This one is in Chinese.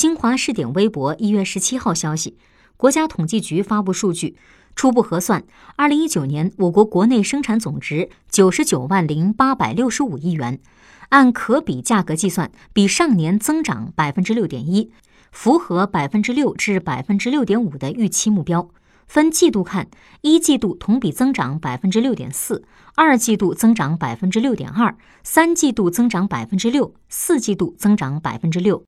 新华视点微博一月十七号消息国家统计局发布数据初步核算二零一九年我国国内生产总值九十九万零八百六十五亿元按可比价格计算比上年增长百分之六点一符合百分之六至百分之六点五的预期目标。分季度看一季度同比增长百分之六点四二季度增长百分之六点二三季度增长百分之六四季度增长百分之六。